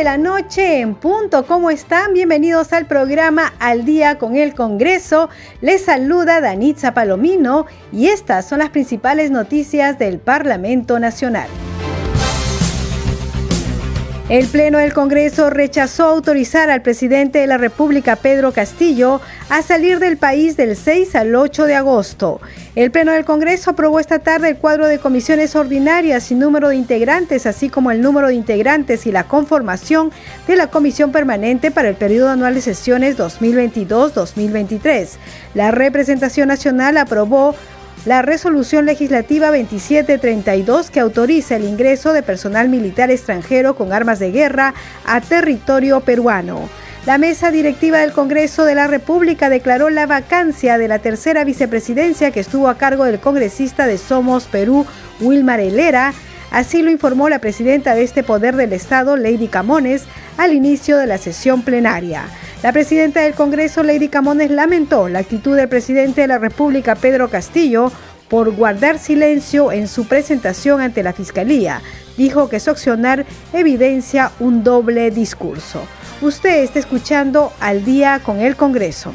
De la noche en punto. ¿Cómo están? Bienvenidos al programa Al Día con el Congreso. Les saluda Danitza Palomino y estas son las principales noticias del Parlamento Nacional. El Pleno del Congreso rechazó autorizar al presidente de la República, Pedro Castillo, a salir del país del 6 al 8 de agosto. El Pleno del Congreso aprobó esta tarde el cuadro de comisiones ordinarias y número de integrantes, así como el número de integrantes y la conformación de la Comisión Permanente para el periodo anual de sesiones 2022-2023. La representación nacional aprobó la resolución legislativa 2732 que autoriza el ingreso de personal militar extranjero con armas de guerra a territorio peruano. La mesa directiva del Congreso de la República declaró la vacancia de la tercera vicepresidencia que estuvo a cargo del congresista de Somos Perú, Wilmar Helera. Así lo informó la presidenta de este poder del Estado, Lady Camones, al inicio de la sesión plenaria. La presidenta del Congreso, Lady Camones, lamentó la actitud del presidente de la República, Pedro Castillo, por guardar silencio en su presentación ante la Fiscalía. Dijo que su accionar evidencia un doble discurso. Usted está escuchando al día con el Congreso.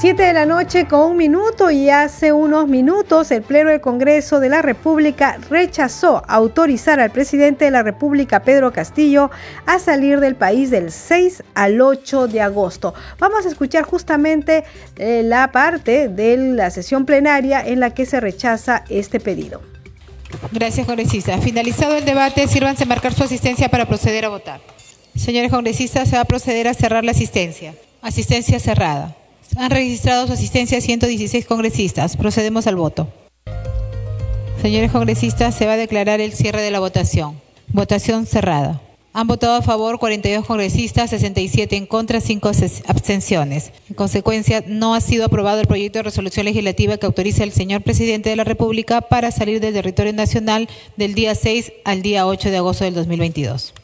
7 de la noche con un minuto y hace unos minutos el Pleno del Congreso de la República rechazó autorizar al presidente de la República, Pedro Castillo, a salir del país del 6 al 8 de agosto. Vamos a escuchar justamente eh, la parte de la sesión plenaria en la que se rechaza este pedido. Gracias, congresista. Finalizado el debate, sírvanse marcar su asistencia para proceder a votar. Señores congresistas, se va a proceder a cerrar la asistencia. Asistencia cerrada. Han registrado su asistencia 116 congresistas. Procedemos al voto. Señores congresistas, se va a declarar el cierre de la votación. Votación cerrada. Han votado a favor 42 congresistas, 67 en contra, 5 abstenciones. En consecuencia, no ha sido aprobado el proyecto de resolución legislativa que autoriza al señor presidente de la República para salir del territorio nacional del día 6 al día 8 de agosto del 2022.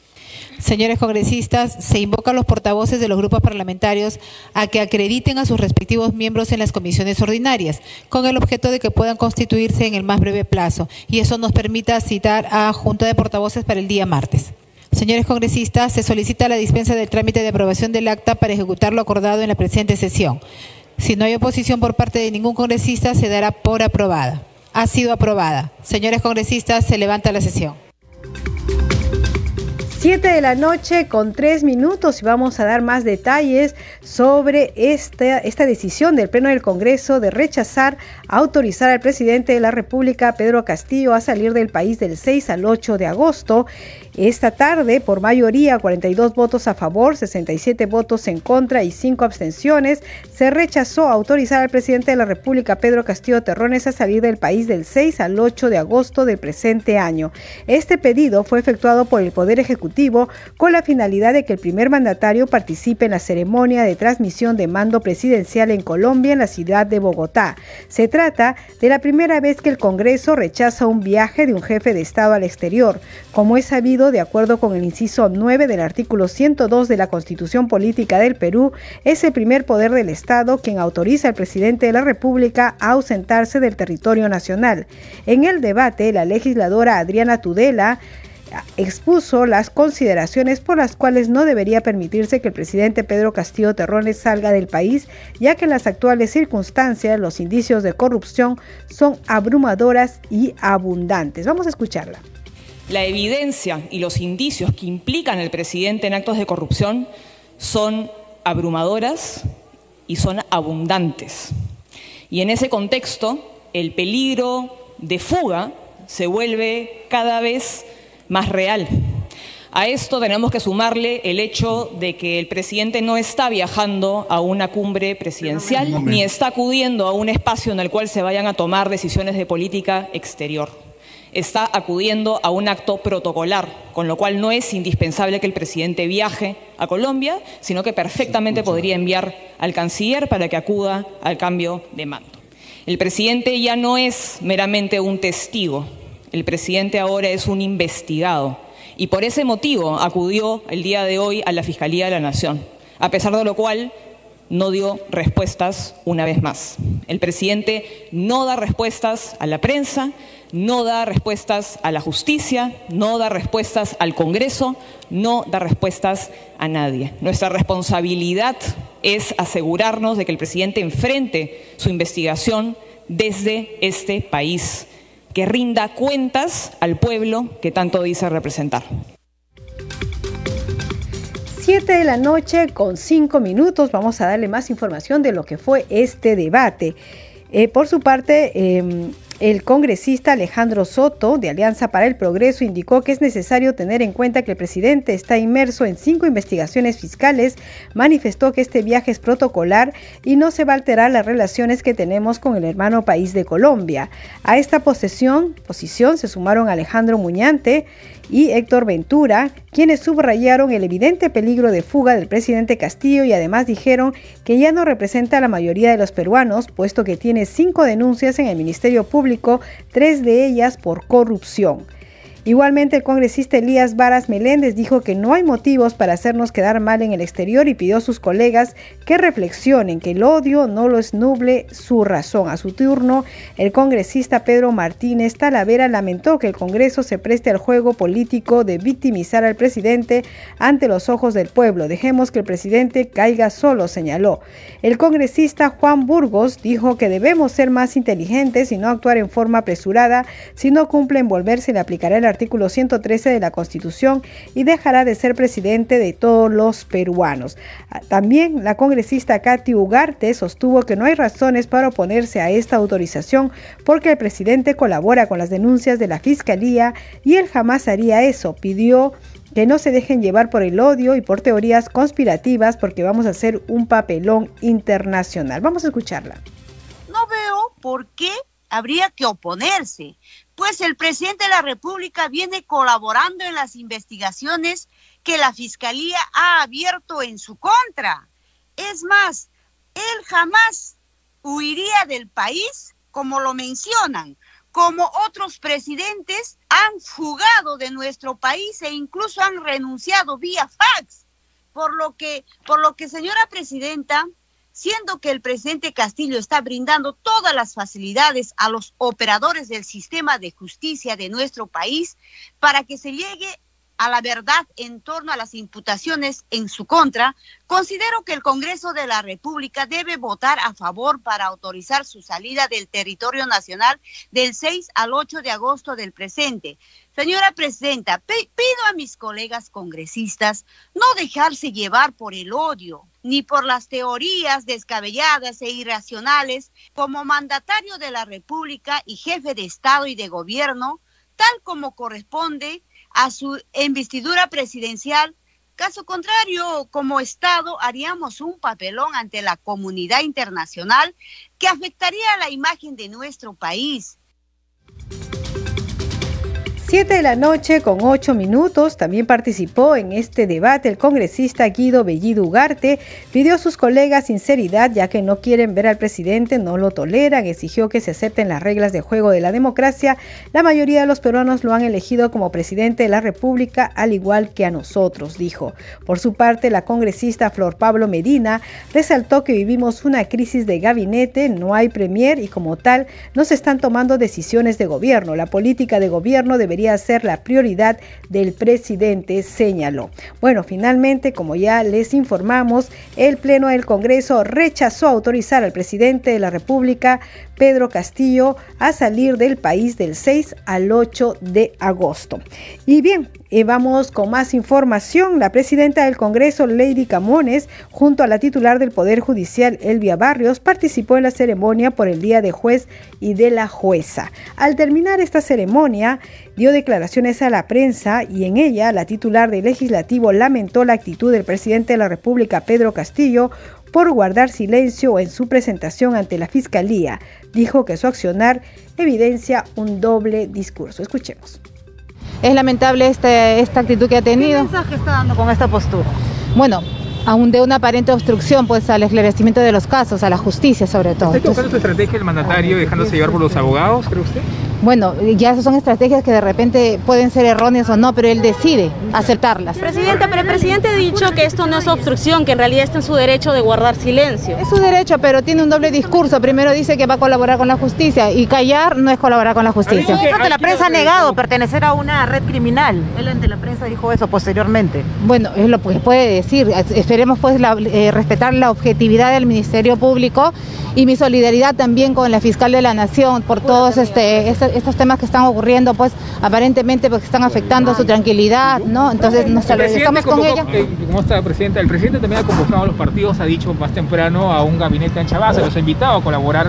Señores congresistas, se invoca a los portavoces de los grupos parlamentarios a que acrediten a sus respectivos miembros en las comisiones ordinarias, con el objeto de que puedan constituirse en el más breve plazo, y eso nos permita citar a Junta de Portavoces para el día martes. Señores congresistas, se solicita la dispensa del trámite de aprobación del acta para ejecutar lo acordado en la presente sesión. Si no hay oposición por parte de ningún congresista, se dará por aprobada. Ha sido aprobada. Señores congresistas, se levanta la sesión. 7 de la noche con 3 minutos y vamos a dar más detalles sobre esta, esta decisión del Pleno del Congreso de rechazar autorizar al presidente de la República, Pedro Castillo, a salir del país del 6 al 8 de agosto. Esta tarde, por mayoría, 42 votos a favor, 67 votos en contra y 5 abstenciones, se rechazó autorizar al presidente de la República, Pedro Castillo Terrones, a salir del país del 6 al 8 de agosto del presente año. Este pedido fue efectuado por el Poder Ejecutivo con la finalidad de que el primer mandatario participe en la ceremonia de transmisión de mando presidencial en Colombia, en la ciudad de Bogotá. Se trata de la primera vez que el Congreso rechaza un viaje de un jefe de Estado al exterior. Como es sabido, de acuerdo con el inciso 9 del artículo 102 de la Constitución Política del Perú, es el primer poder del Estado quien autoriza al presidente de la República a ausentarse del territorio nacional. En el debate, la legisladora Adriana Tudela expuso las consideraciones por las cuales no debería permitirse que el presidente Pedro Castillo Terrones salga del país, ya que en las actuales circunstancias los indicios de corrupción son abrumadoras y abundantes. Vamos a escucharla. La evidencia y los indicios que implican al presidente en actos de corrupción son abrumadoras y son abundantes. Y en ese contexto, el peligro de fuga se vuelve cada vez más real. A esto tenemos que sumarle el hecho de que el presidente no está viajando a una cumbre presidencial ni está acudiendo a un espacio en el cual se vayan a tomar decisiones de política exterior. está acudiendo a un acto protocolar, con lo cual no es indispensable que el presidente viaje a Colombia, sino que perfectamente podría enviar al canciller para que acuda al cambio de mando. El presidente ya no es meramente un testigo, el presidente ahora es un investigado y por ese motivo acudió el día de hoy a la Fiscalía de la Nación, a pesar de lo cual no dio respuestas una vez más. El presidente no da respuestas a la prensa, no da respuestas a la justicia, no da respuestas al Congreso, no da respuestas a nadie. Nuestra responsabilidad es asegurarnos de que el presidente enfrente su investigación desde este país, que rinda cuentas al pueblo que tanto dice representar. Siete de la noche con cinco minutos vamos a darle más información de lo que fue este debate. Eh, por su parte, em, el congresista Alejandro Soto, de Alianza para el Progreso, indicó que es necesario tener en cuenta que el presidente está inmerso en cinco investigaciones fiscales, manifestó que este viaje es protocolar y no se va a alterar las relaciones que tenemos con el hermano país de Colombia. A esta posesión, posición se sumaron Alejandro Muñante, y Héctor Ventura, quienes subrayaron el evidente peligro de fuga del presidente Castillo y además dijeron que ya no representa a la mayoría de los peruanos, puesto que tiene cinco denuncias en el Ministerio Público, tres de ellas por corrupción. Igualmente, el congresista Elías Varas Meléndez dijo que no hay motivos para hacernos quedar mal en el exterior y pidió a sus colegas que reflexionen que el odio no lo esnuble su razón. A su turno, el congresista Pedro Martínez Talavera lamentó que el Congreso se preste al juego político de victimizar al presidente ante los ojos del pueblo. Dejemos que el presidente caiga solo, señaló. El congresista Juan Burgos dijo que debemos ser más inteligentes y no actuar en forma apresurada. Si no cumplen, volverse le aplicará el artículo 113 de la Constitución y dejará de ser presidente de todos los peruanos. Ah, también la congresista Katy Ugarte sostuvo que no hay razones para oponerse a esta autorización porque el presidente colabora con las denuncias de la Fiscalía y él jamás haría eso. Pidió que no se dejen llevar por el odio y por teorías conspirativas porque vamos a hacer un papelón internacional. Vamos a escucharla. No veo por qué habría que oponerse pues el presidente de la República viene colaborando en las investigaciones que la Fiscalía ha abierto en su contra. Es más, él jamás huiría del país, como lo mencionan, como otros presidentes han fugado de nuestro país e incluso han renunciado vía fax. Por lo que, por lo que señora presidenta, siendo que el presidente Castillo está brindando todas las facilidades a los operadores del sistema de justicia de nuestro país para que se llegue a la verdad en torno a las imputaciones en su contra, considero que el Congreso de la República debe votar a favor para autorizar su salida del territorio nacional del 6 al 8 de agosto del presente. Señora Presidenta, pido a mis colegas congresistas no dejarse llevar por el odio, ni por las teorías descabelladas e irracionales como mandatario de la República y jefe de Estado y de Gobierno, tal como corresponde a su investidura presidencial. Caso contrario, como Estado haríamos un papelón ante la comunidad internacional que afectaría la imagen de nuestro país 7 de la noche con 8 minutos también participó en este debate el congresista Guido Bellido Ugarte. Pidió a sus colegas sinceridad ya que no quieren ver al presidente, no lo toleran, exigió que se acepten las reglas de juego de la democracia. La mayoría de los peruanos lo han elegido como presidente de la República al igual que a nosotros, dijo. Por su parte, la congresista Flor Pablo Medina resaltó que vivimos una crisis de gabinete, no hay premier y como tal no se están tomando decisiones de gobierno. La política de gobierno debería ser la prioridad del presidente, señaló. Bueno, finalmente, como ya les informamos, el Pleno del Congreso rechazó autorizar al presidente de la República, Pedro Castillo, a salir del país del 6 al 8 de agosto. Y bien, y vamos con más información. La presidenta del Congreso, Lady Camones, junto a la titular del Poder Judicial, Elvia Barrios, participó en la ceremonia por el Día de Juez y de la Jueza. Al terminar esta ceremonia, dio declaraciones a la prensa y en ella la titular del Legislativo lamentó la actitud del presidente de la República, Pedro Castillo, por guardar silencio en su presentación ante la Fiscalía. Dijo que su accionar evidencia un doble discurso. Escuchemos. Es lamentable este, esta actitud que ha tenido. ¿Qué mensaje está dando con esta postura? Bueno, aún de una aparente obstrucción pues al esclarecimiento de los casos, a la justicia sobre todo. ¿Está equivocando su estrategia el mandatario dejándose llevar por los abogados, cree usted? Bueno, ya son estrategias que de repente pueden ser erróneas o no, pero él decide aceptarlas. Presidente, pero el presidente ha dicho que esto no es obstrucción, que en realidad está en su derecho de guardar silencio. Es su derecho, pero tiene un doble discurso. Primero dice que va a colaborar con la justicia y callar no es colaborar con la justicia. Que la prensa ha negado pertenecer a una red criminal. Él ante la prensa dijo eso posteriormente. Bueno, es lo que puede decir. Esperemos pues la, eh, respetar la objetividad del Ministerio Público y mi solidaridad también con la fiscal de la Nación por todos este, este estos temas que están ocurriendo, pues aparentemente porque están afectando su tranquilidad, ¿no? Entonces nos estamos con ella. Eh, ¿Cómo está, Presidenta? El presidente también ha convocado a los partidos, ha dicho más temprano a un gabinete ancha base, los ha invitado a colaborar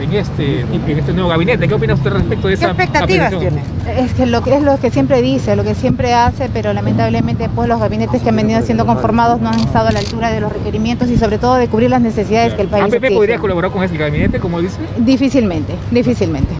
en, este, en este nuevo gabinete. ¿Qué opina usted respecto de esa ¿Qué expectativas tiene? Es que lo que es lo que siempre dice, lo que siempre hace, pero lamentablemente pues los gabinetes que han venido siendo conformados no han estado a la altura de los requerimientos y sobre todo de cubrir las necesidades que el país ¿APP podría colaborar con ese gabinete, como dice? Difícilmente, difícilmente.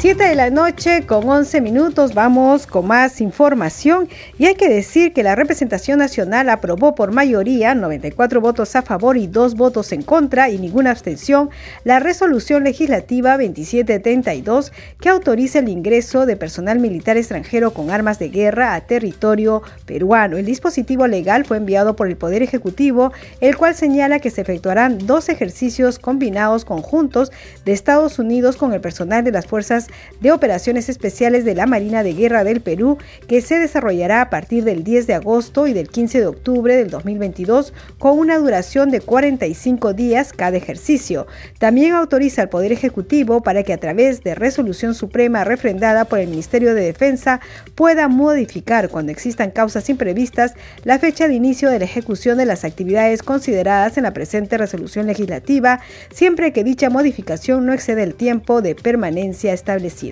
7 de la noche con 11 minutos vamos con más información y hay que decir que la representación nacional aprobó por mayoría 94 votos a favor y 2 votos en contra y ninguna abstención la resolución legislativa 2732 que autoriza el ingreso de personal militar extranjero con armas de guerra a territorio peruano. El dispositivo legal fue enviado por el Poder Ejecutivo, el cual señala que se efectuarán dos ejercicios combinados conjuntos de Estados Unidos con el personal de las fuerzas de Operaciones Especiales de la Marina de Guerra del Perú, que se desarrollará a partir del 10 de agosto y del 15 de octubre del 2022, con una duración de 45 días cada ejercicio. También autoriza al Poder Ejecutivo para que a través de resolución suprema refrendada por el Ministerio de Defensa pueda modificar cuando existan causas imprevistas la fecha de inicio de la ejecución de las actividades consideradas en la presente resolución legislativa, siempre que dicha modificación no excede el tiempo de permanencia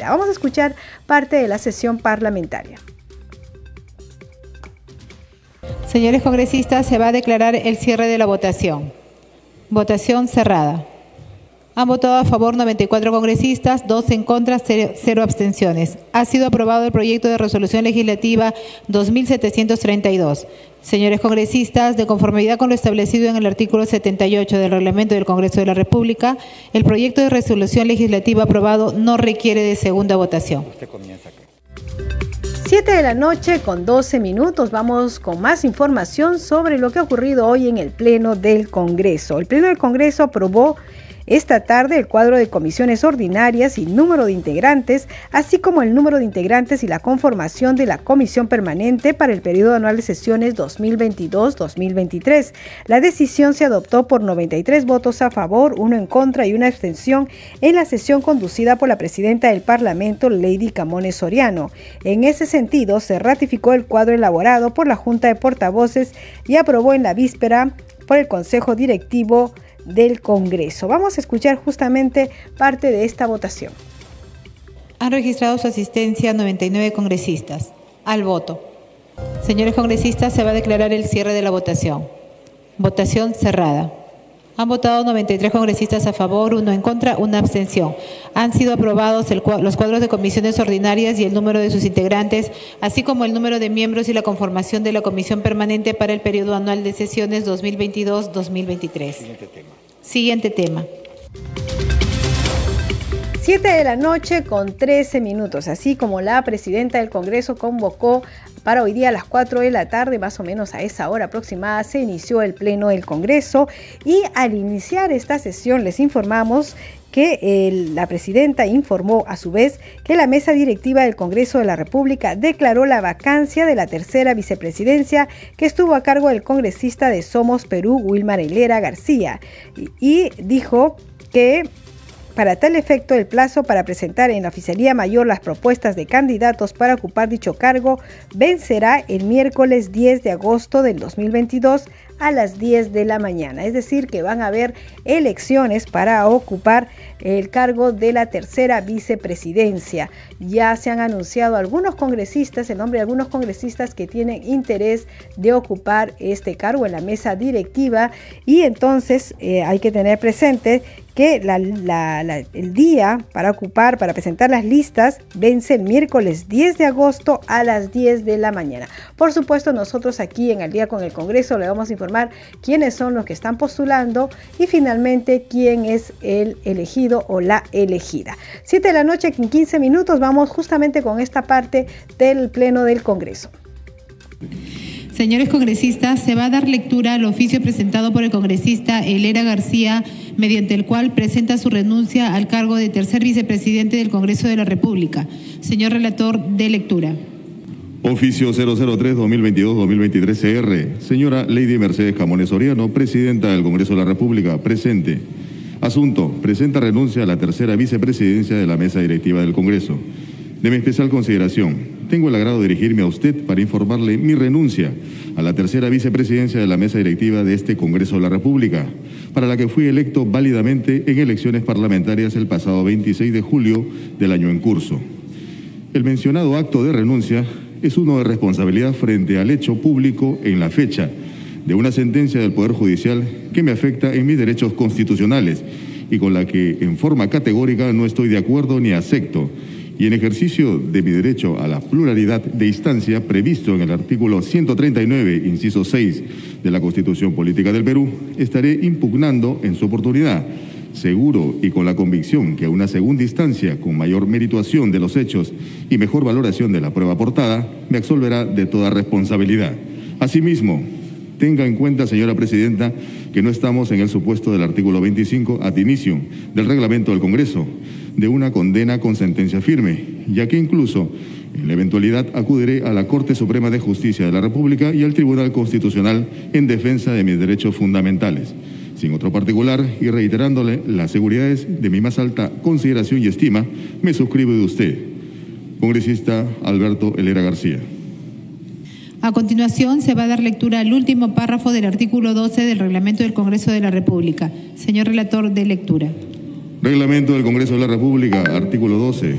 Vamos a escuchar parte de la sesión parlamentaria. Señores congresistas, se va a declarar el cierre de la votación. Votación cerrada. Han votado a favor 94 congresistas, 2 en contra, 0, abstenciones. Ha sido aprobado el proyecto de resolución legislativa 2732. Señores congresistas, de conformidad con lo establecido en el artículo 78 del reglamento del Congreso de la República, el proyecto de resolución legislativa aprobado no requiere de segunda votación. 7 de la noche con 12 minutos vamos con más información sobre lo que ha ocurrido hoy en el Pleno del Congreso. El Pleno del Congreso aprobó esta tarde el cuadro de comisiones ordinarias y número de integrantes, así como el número de integrantes y la conformación de la comisión permanente para el periodo anual de sesiones 2022-2023. La decisión se adoptó por 93 votos a favor, uno en contra y una abstención en la sesión conducida por la presidenta del Parlamento, Lady Camones Soriano. En ese sentido, se ratificó el cuadro elaborado por la Junta de Portavoces y aprobó en la víspera por el Consejo Directivo del Congreso. Vamos a escuchar justamente parte de esta votación. Han registrado su asistencia 99 congresistas. Al voto. Señores congresistas, se va a declarar el cierre de la votación. Votación cerrada. Han votado 93 congresistas a favor, uno en contra, una abstención. Han sido aprobados los cuadros de comisiones ordinarias y el número de sus integrantes, así como el número de miembros y la conformación de la comisión permanente para el periodo anual de sesiones 2022-2023. Siguiente tema. Siguiente tema. 7 de la noche con 13 minutos, así como la presidenta del Congreso convocó para hoy día a las 4 de la tarde, más o menos a esa hora aproximada, se inició el Pleno del Congreso y al iniciar esta sesión les informamos que la presidenta informó a su vez que la mesa directiva del Congreso de la República declaró la vacancia de la tercera vicepresidencia que estuvo a cargo del congresista de Somos Perú, Wilmar Hilera García, y dijo que para tal efecto, el plazo para presentar en la Oficialía Mayor las propuestas de candidatos para ocupar dicho cargo vencerá el miércoles 10 de agosto del 2022 a las 10 de la mañana. Es decir, que van a haber elecciones para ocupar el cargo de la tercera vicepresidencia. Ya se han anunciado algunos congresistas, el nombre de algunos congresistas que tienen interés de ocupar este cargo en la mesa directiva y entonces eh, hay que tener presente que el día para ocupar, para presentar las listas, vence el miércoles 10 de agosto a las 10 de la mañana. Por supuesto, nosotros aquí en el día con el Congreso le vamos a informar quiénes son los que están postulando y finalmente quién es el elegido o la elegida. 7 de la noche, en 15 minutos, vamos justamente con esta parte del Pleno del Congreso. Señores congresistas, se va a dar lectura al oficio presentado por el congresista Elera García, mediante el cual presenta su renuncia al cargo de tercer vicepresidente del Congreso de la República. Señor relator, de lectura. Oficio 003-2022-2023 CR. Señora Lady Mercedes Camones Oriano, presidenta del Congreso de la República, presente. Asunto. Presenta renuncia a la tercera vicepresidencia de la mesa directiva del Congreso. De mi especial consideración, tengo el agrado de dirigirme a usted para informarle mi renuncia a la tercera vicepresidencia de la mesa directiva de este Congreso de la República, para la que fui electo válidamente en elecciones parlamentarias el pasado 26 de julio del año en curso. El mencionado acto de renuncia es uno de responsabilidad frente al hecho público en la fecha de una sentencia del Poder Judicial que me afecta en mis derechos constitucionales y con la que en forma categórica no estoy de acuerdo ni acepto. Y en ejercicio de mi derecho a la pluralidad de instancia previsto en el artículo 139, inciso 6 de la Constitución Política del Perú, estaré impugnando en su oportunidad, seguro y con la convicción que una segunda instancia con mayor merituación de los hechos y mejor valoración de la prueba aportada me absolverá de toda responsabilidad. Asimismo, tenga en cuenta, señora Presidenta, que no estamos en el supuesto del artículo 25 ad inicio del reglamento del Congreso de una condena con sentencia firme, ya que incluso en la eventualidad acudiré a la Corte Suprema de Justicia de la República y al Tribunal Constitucional en defensa de mis derechos fundamentales. Sin otro particular y reiterándole las seguridades de mi más alta consideración y estima, me suscribo de usted, congresista Alberto Helera García. A continuación, se va a dar lectura al último párrafo del artículo 12 del reglamento del Congreso de la República. Señor relator de lectura. Reglamento del Congreso de la República, artículo 12.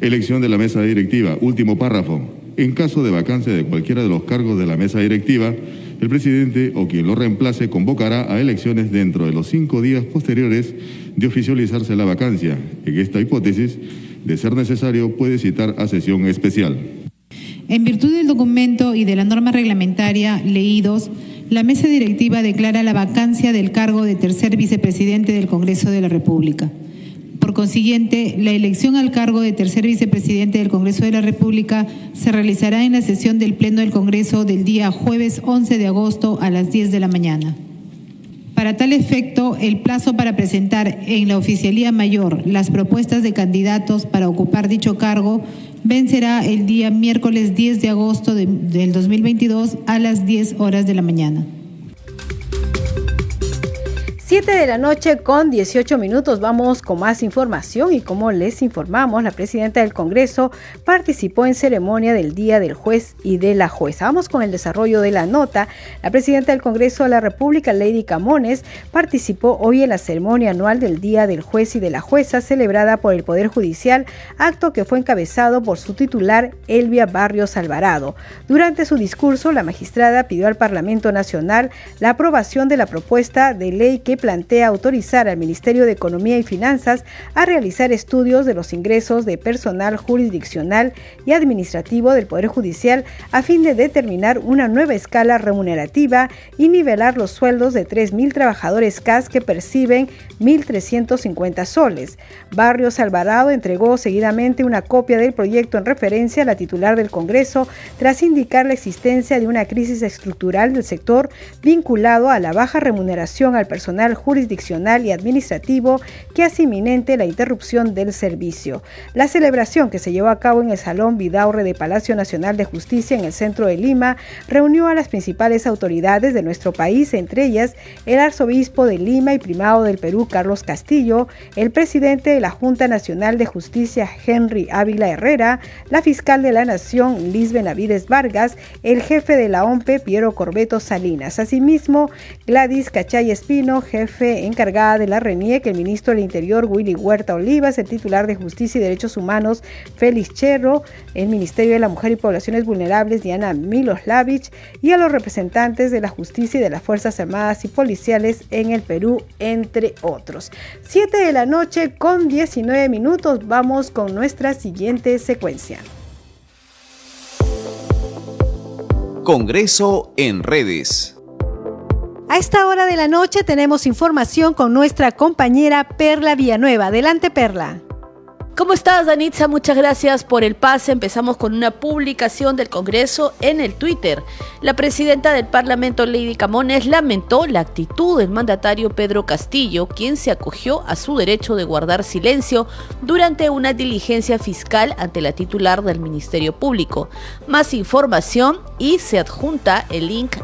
Elección de la mesa directiva, último párrafo. En caso de vacancia de cualquiera de los cargos de la mesa directiva, el presidente o quien lo reemplace convocará a elecciones dentro de los cinco días posteriores de oficializarse la vacancia. En esta hipótesis, de ser necesario, puede citar a sesión especial. En virtud del documento y de la norma reglamentaria leídos, la mesa directiva declara la vacancia del cargo de tercer vicepresidente del Congreso de la República. Por consiguiente, la elección al cargo de tercer vicepresidente del Congreso de la República se realizará en la sesión del Pleno del Congreso del día jueves 11 de agosto a las 10 de la mañana. Para tal efecto, el plazo para presentar en la Oficialía Mayor las propuestas de candidatos para ocupar dicho cargo vencerá el día miércoles 10 de agosto del 2022 a las 10 horas de la mañana. 7 de la noche con 18 minutos vamos con más información y como les informamos, la presidenta del Congreso participó en ceremonia del Día del Juez y de la Jueza. Vamos con el desarrollo de la nota. La presidenta del Congreso de la República, Lady Camones, participó hoy en la ceremonia anual del Día del Juez y de la Jueza celebrada por el Poder Judicial, acto que fue encabezado por su titular, Elvia Barrios Alvarado. Durante su discurso, la magistrada pidió al Parlamento Nacional la aprobación de la propuesta de ley que plantea autorizar al Ministerio de Economía y Finanzas a realizar estudios de los ingresos de personal jurisdiccional y administrativo del Poder Judicial a fin de determinar una nueva escala remunerativa y nivelar los sueldos de 3.000 trabajadores CAS que perciben 1.350 soles. Barrios Alvarado entregó seguidamente una copia del proyecto en referencia a la titular del Congreso tras indicar la existencia de una crisis estructural del sector vinculado a la baja remuneración al personal jurisdiccional y administrativo que hace inminente la interrupción del servicio. La celebración que se llevó a cabo en el Salón Vidaurre de Palacio Nacional de Justicia en el centro de Lima reunió a las principales autoridades de nuestro país, entre ellas el arzobispo de Lima y primado del Perú, Carlos Castillo, el presidente de la Junta Nacional de Justicia, Henry Ávila Herrera, la fiscal de la Nación, Liz Benavides Vargas, el jefe de la OMPE, Piero Corbeto Salinas. Asimismo, Gladys Cachay Espino, encargada de la RENIEC, el ministro del Interior, Willy Huerta Olivas, el titular de Justicia y Derechos Humanos, Félix Cherro, el Ministerio de la Mujer y Poblaciones Vulnerables, Diana Miloslavich, y a los representantes de la justicia y de las Fuerzas Armadas y Policiales en el Perú, entre otros. 7 de la noche con 19 minutos, vamos con nuestra siguiente secuencia. Congreso en redes. A esta hora de la noche tenemos información con nuestra compañera Perla Villanueva. Adelante, Perla. ¿Cómo estás, Danitza? Muchas gracias por el pase. Empezamos con una publicación del Congreso en el Twitter. La presidenta del Parlamento, Lady Camones, lamentó la actitud del mandatario Pedro Castillo, quien se acogió a su derecho de guardar silencio durante una diligencia fiscal ante la titular del Ministerio Público. Más información y se adjunta el link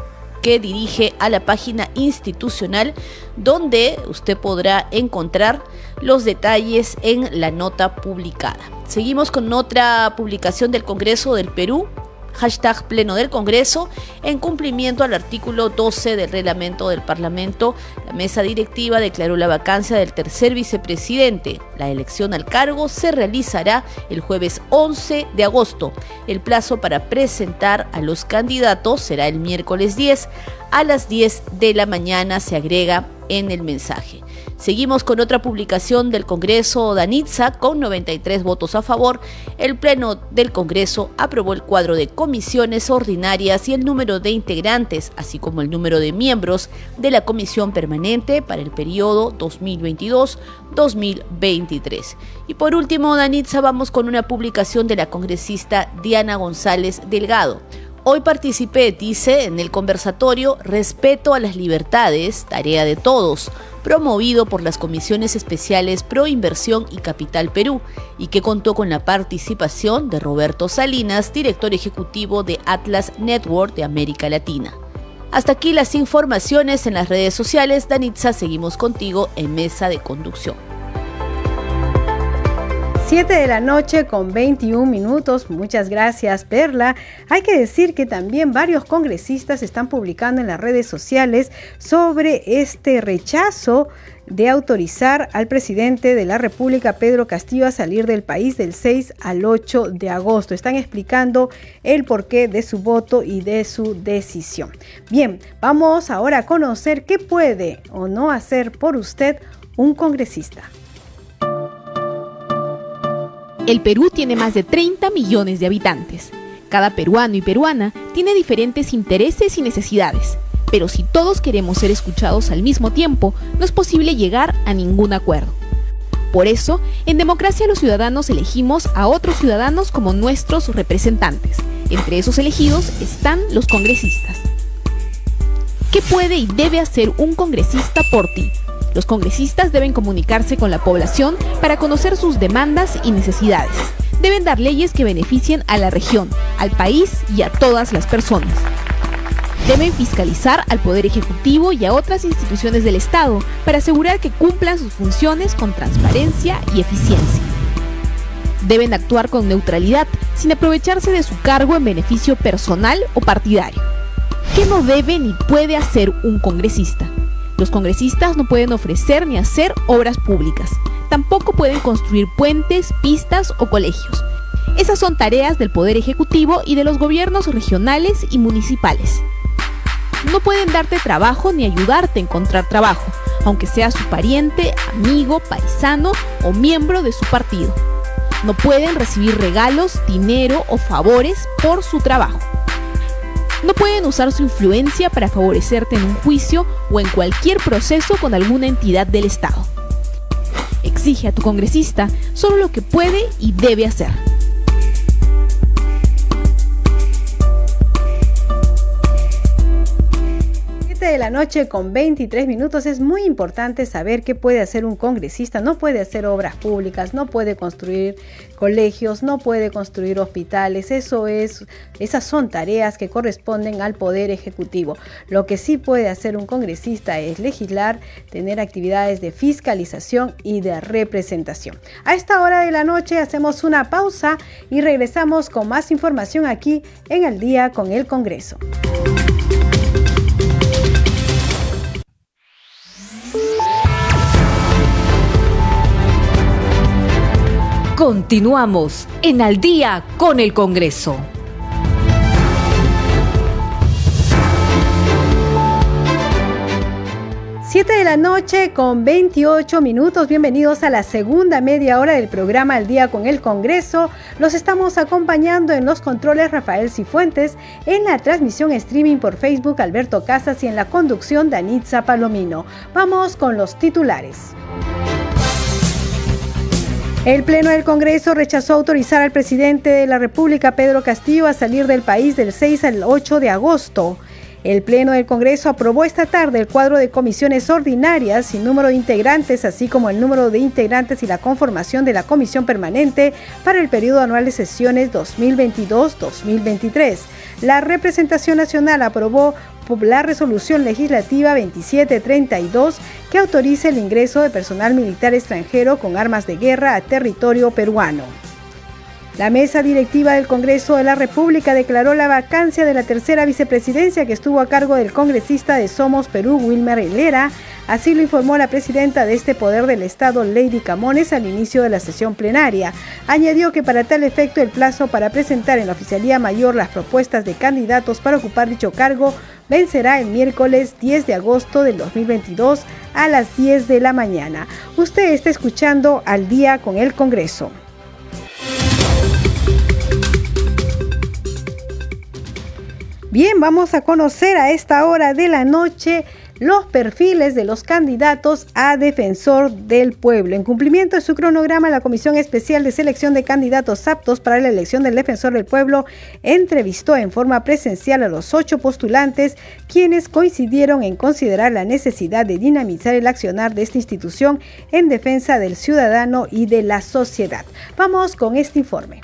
que dirige a la página institucional donde usted podrá encontrar los detalles en la nota publicada. Seguimos con otra publicación del Congreso del Perú hashtag Pleno del Congreso, en cumplimiento al artículo 12 del reglamento del Parlamento, la mesa directiva declaró la vacancia del tercer vicepresidente. La elección al cargo se realizará el jueves 11 de agosto. El plazo para presentar a los candidatos será el miércoles 10 a las 10 de la mañana, se agrega en el mensaje. Seguimos con otra publicación del Congreso Danitza con 93 votos a favor. El Pleno del Congreso aprobó el cuadro de comisiones ordinarias y el número de integrantes, así como el número de miembros de la comisión permanente para el periodo 2022-2023. Y por último, Danitza, vamos con una publicación de la congresista Diana González Delgado. Hoy participé, dice, en el conversatorio Respeto a las Libertades, tarea de todos, promovido por las comisiones especiales Pro Inversión y Capital Perú, y que contó con la participación de Roberto Salinas, director ejecutivo de Atlas Network de América Latina. Hasta aquí las informaciones en las redes sociales. Danitza, seguimos contigo en Mesa de Conducción. 7 de la noche con 21 minutos. Muchas gracias, Perla. Hay que decir que también varios congresistas están publicando en las redes sociales sobre este rechazo de autorizar al presidente de la República, Pedro Castillo, a salir del país del 6 al 8 de agosto. Están explicando el porqué de su voto y de su decisión. Bien, vamos ahora a conocer qué puede o no hacer por usted un congresista. El Perú tiene más de 30 millones de habitantes. Cada peruano y peruana tiene diferentes intereses y necesidades, pero si todos queremos ser escuchados al mismo tiempo, no es posible llegar a ningún acuerdo. Por eso, en democracia los ciudadanos elegimos a otros ciudadanos como nuestros representantes. Entre esos elegidos están los congresistas. ¿Qué puede y debe hacer un congresista por ti? Los congresistas deben comunicarse con la población para conocer sus demandas y necesidades. Deben dar leyes que beneficien a la región, al país y a todas las personas. Deben fiscalizar al Poder Ejecutivo y a otras instituciones del Estado para asegurar que cumplan sus funciones con transparencia y eficiencia. Deben actuar con neutralidad, sin aprovecharse de su cargo en beneficio personal o partidario. ¿Qué no debe ni puede hacer un congresista? Los congresistas no pueden ofrecer ni hacer obras públicas. Tampoco pueden construir puentes, pistas o colegios. Esas son tareas del Poder Ejecutivo y de los gobiernos regionales y municipales. No pueden darte trabajo ni ayudarte a encontrar trabajo, aunque sea su pariente, amigo, paisano o miembro de su partido. No pueden recibir regalos, dinero o favores por su trabajo. No pueden usar su influencia para favorecerte en un juicio o en cualquier proceso con alguna entidad del Estado. Exige a tu congresista solo lo que puede y debe hacer. La noche con 23 minutos es muy importante saber qué puede hacer un congresista. No puede hacer obras públicas, no puede construir colegios, no puede construir hospitales. Eso es, esas son tareas que corresponden al Poder Ejecutivo. Lo que sí puede hacer un congresista es legislar, tener actividades de fiscalización y de representación. A esta hora de la noche hacemos una pausa y regresamos con más información aquí en el día con el Congreso. Continuamos en Al día con el Congreso. Siete de la noche con 28 minutos. Bienvenidos a la segunda media hora del programa Al día con el Congreso. Los estamos acompañando en los controles Rafael Cifuentes, en la transmisión streaming por Facebook Alberto Casas y en la conducción Danitza Palomino. Vamos con los titulares. El Pleno del Congreso rechazó autorizar al presidente de la República, Pedro Castillo, a salir del país del 6 al 8 de agosto. El Pleno del Congreso aprobó esta tarde el cuadro de comisiones ordinarias y número de integrantes, así como el número de integrantes y la conformación de la comisión permanente para el periodo anual de sesiones 2022-2023. La representación nacional aprobó la resolución legislativa 2732 que autoriza el ingreso de personal militar extranjero con armas de guerra a territorio peruano. La mesa directiva del Congreso de la República declaró la vacancia de la tercera vicepresidencia que estuvo a cargo del congresista de Somos Perú, Wilmer Helera. Así lo informó la presidenta de este poder del Estado, Lady Camones, al inicio de la sesión plenaria. Añadió que para tal efecto el plazo para presentar en la Oficialía Mayor las propuestas de candidatos para ocupar dicho cargo vencerá el miércoles 10 de agosto del 2022 a las 10 de la mañana. Usted está escuchando al día con el Congreso. Bien, vamos a conocer a esta hora de la noche los perfiles de los candidatos a defensor del pueblo. En cumplimiento de su cronograma, la Comisión Especial de Selección de Candidatos Aptos para la elección del defensor del pueblo entrevistó en forma presencial a los ocho postulantes, quienes coincidieron en considerar la necesidad de dinamizar el accionar de esta institución en defensa del ciudadano y de la sociedad. Vamos con este informe.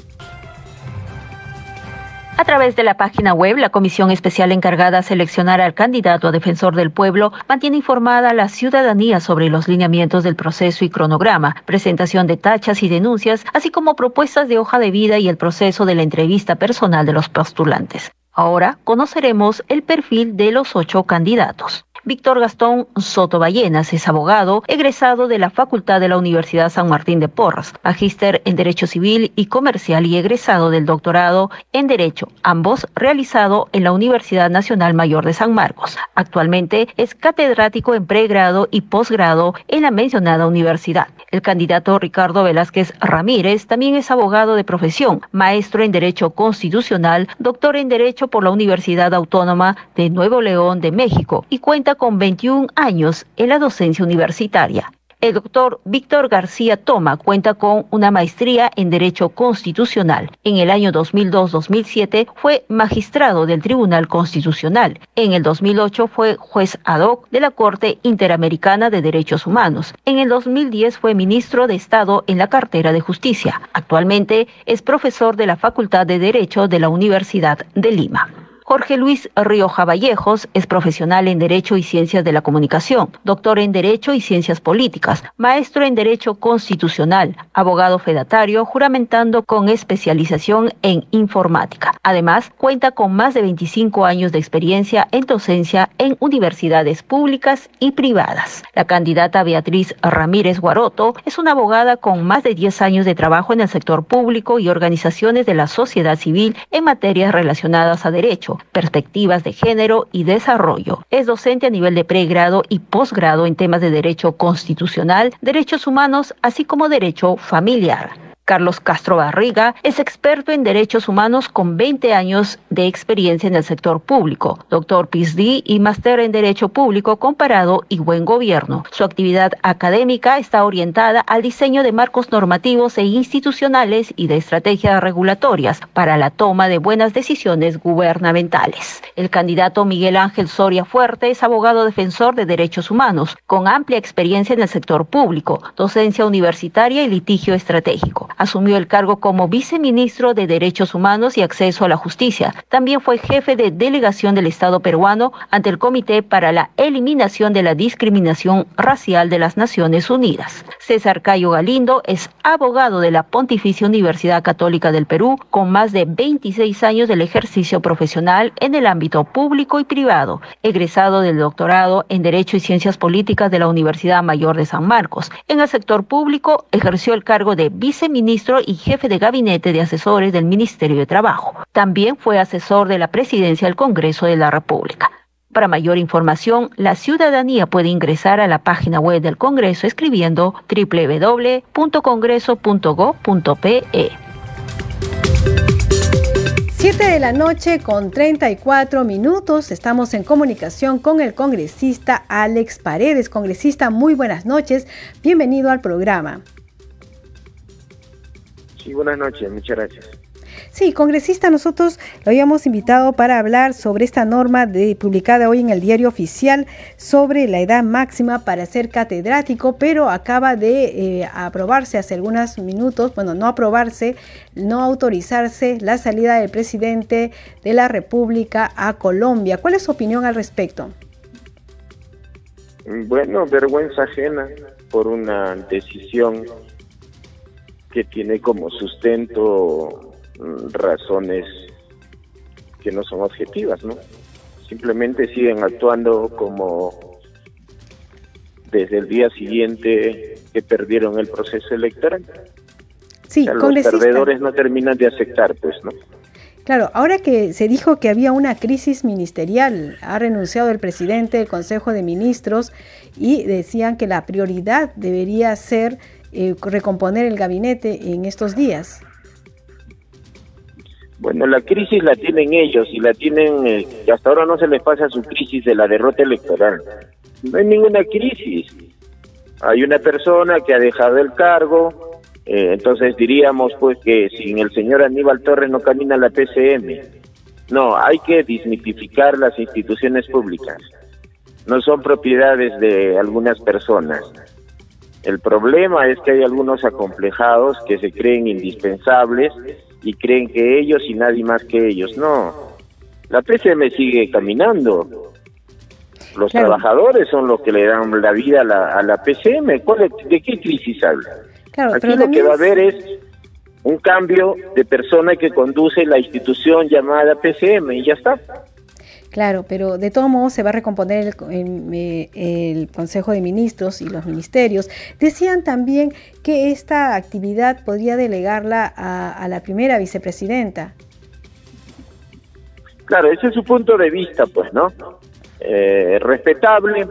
A través de la página web, la comisión especial encargada de seleccionar al candidato a defensor del pueblo mantiene informada a la ciudadanía sobre los lineamientos del proceso y cronograma, presentación de tachas y denuncias, así como propuestas de hoja de vida y el proceso de la entrevista personal de los postulantes. Ahora conoceremos el perfil de los ocho candidatos. Víctor Gastón Soto Ballenas es abogado, egresado de la Facultad de la Universidad San Martín de Porras, magíster en Derecho Civil y Comercial y egresado del doctorado en Derecho, ambos realizado en la Universidad Nacional Mayor de San Marcos. Actualmente es catedrático en pregrado y posgrado en la mencionada universidad. El candidato Ricardo Velázquez Ramírez también es abogado de profesión, maestro en Derecho Constitucional, doctor en Derecho por la Universidad Autónoma de Nuevo León de México y cuenta con 21 años en la docencia universitaria. El doctor Víctor García Toma cuenta con una maestría en Derecho Constitucional. En el año 2002-2007 fue magistrado del Tribunal Constitucional. En el 2008 fue juez ad hoc de la Corte Interamericana de Derechos Humanos. En el 2010 fue ministro de Estado en la cartera de Justicia. Actualmente es profesor de la Facultad de Derecho de la Universidad de Lima. Jorge Luis Rioja Vallejos es profesional en Derecho y Ciencias de la Comunicación, doctor en Derecho y Ciencias Políticas, maestro en Derecho Constitucional, abogado fedatario, juramentando con especialización en informática. Además, cuenta con más de 25 años de experiencia en docencia en universidades públicas y privadas. La candidata Beatriz Ramírez Guaroto es una abogada con más de 10 años de trabajo en el sector público y organizaciones de la sociedad civil en materias relacionadas a derecho perspectivas de género y desarrollo. Es docente a nivel de pregrado y posgrado en temas de derecho constitucional, derechos humanos, así como derecho familiar. Carlos Castro Barriga es experto en derechos humanos con 20 años de experiencia en el sector público, doctor PhD y máster en Derecho Público Comparado y Buen Gobierno. Su actividad académica está orientada al diseño de marcos normativos e institucionales y de estrategias regulatorias para la toma de buenas decisiones gubernamentales. El candidato Miguel Ángel Soria Fuerte es abogado defensor de derechos humanos, con amplia experiencia en el sector público, docencia universitaria y litigio estratégico. Asumió el cargo como viceministro de Derechos Humanos y Acceso a la Justicia. También fue jefe de delegación del Estado peruano ante el Comité para la Eliminación de la Discriminación Racial de las Naciones Unidas. César Cayo Galindo es abogado de la Pontificia Universidad Católica del Perú, con más de 26 años del ejercicio profesional en el ámbito público y privado, egresado del doctorado en Derecho y Ciencias Políticas de la Universidad Mayor de San Marcos. En el sector público ejerció el cargo de viceministro y jefe de gabinete de asesores del Ministerio de Trabajo. También fue asesor de la presidencia del Congreso de la República. Para mayor información, la ciudadanía puede ingresar a la página web del Congreso escribiendo www.congreso.go.pe. 7 de la noche con 34 minutos. Estamos en comunicación con el congresista Alex Paredes. Congresista, muy buenas noches. Bienvenido al programa. Sí, buenas noches. Muchas gracias. Sí, congresista, nosotros lo habíamos invitado para hablar sobre esta norma de, publicada hoy en el diario oficial sobre la edad máxima para ser catedrático, pero acaba de eh, aprobarse hace algunos minutos, bueno, no aprobarse, no autorizarse la salida del presidente de la República a Colombia. ¿Cuál es su opinión al respecto? Bueno, vergüenza ajena por una decisión que tiene como sustento razones que no son objetivas, ¿no? Simplemente siguen actuando como desde el día siguiente que perdieron el proceso electoral. Sí, los perdedores no terminan de aceptar, pues, ¿no? Claro, ahora que se dijo que había una crisis ministerial, ha renunciado el presidente del Consejo de Ministros y decían que la prioridad debería ser eh, recomponer el gabinete en estos días. Bueno, la crisis la tienen ellos y la tienen, eh, hasta ahora no se les pasa su crisis de la derrota electoral. No hay ninguna crisis. Hay una persona que ha dejado el cargo, eh, entonces diríamos pues que sin el señor Aníbal Torres no camina la PCM. No, hay que dismitificar las instituciones públicas. No son propiedades de algunas personas. El problema es que hay algunos acomplejados que se creen indispensables y creen que ellos y nadie más que ellos. No, la PCM sigue caminando. Los trabajadores son los que le dan la vida a la, a la PCM. ¿De qué crisis habla? Aquí lo que va a haber es un cambio de persona que conduce la institución llamada PCM y ya está. Claro, pero de todos modos se va a recomponer el, el, Consejo de Ministros y los ministerios. Decían también que esta actividad podría delegarla a, la primera vicepresidenta. Claro, ese es su punto de vista, pues, ¿no? Eh, respetable,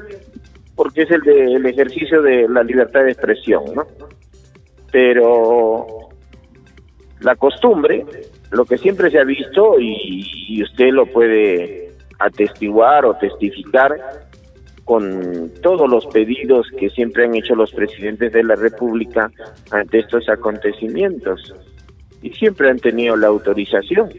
porque es el, de, el ejercicio de la libertad de expresión, ¿no? Pero la costumbre, lo que siempre se ha visto, y usted lo puede atestiguar o testificar con todos los pedidos que siempre han hecho los presidentes de la República ante estos acontecimientos y siempre han tenido la autorización.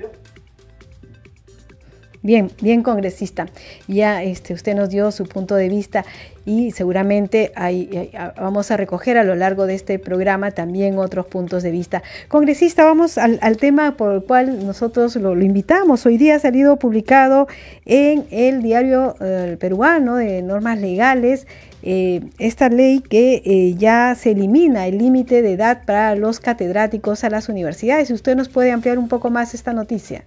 Bien, bien congresista. Ya este, usted nos dio su punto de vista y seguramente hay, vamos a recoger a lo largo de este programa también otros puntos de vista. Congresista, vamos al, tema por el cual nosotros lo, invitamos. Hoy día ha salido publicado en el diario eh, peruano de normas legales eh, esta ley que eh, ya se elimina el límite de edad para los catedráticos a las universidades. Si usted nos puede ampliar un poco más esta noticia.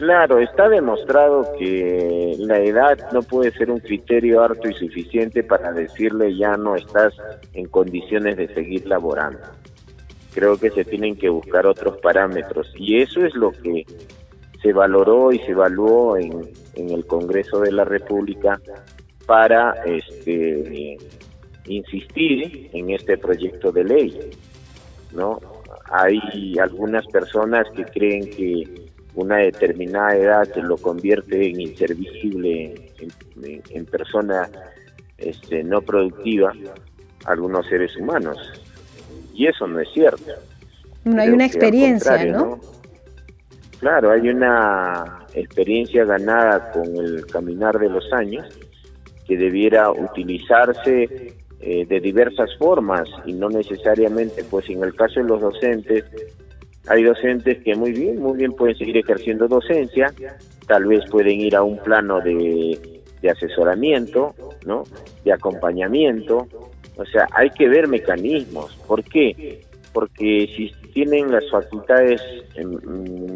Claro, está demostrado que la edad no puede ser un criterio harto y suficiente para decirle ya no estás en condiciones de seguir laborando. Creo que se tienen que buscar otros parámetros y eso es lo que se valoró y se evaluó en, el Congreso de la República para este, insistir en este proyecto de ley. ¿no? Hay algunas personas que creen que una determinada edad lo convierte en inservible, en, persona este, no productiva, algunos seres humanos. Y eso no es cierto. No hay una experiencia, ¿no? Claro, hay una experiencia ganada con el caminar de los años que debiera utilizarse eh, de diversas formas y no necesariamente, pues en el caso de los docentes, hay docentes que muy bien, muy bien pueden seguir ejerciendo docencia, tal vez pueden ir a un plano de, asesoramiento, ¿no? De acompañamiento, o sea, hay que ver mecanismos. ¿Por qué? Porque si tienen las facultades em,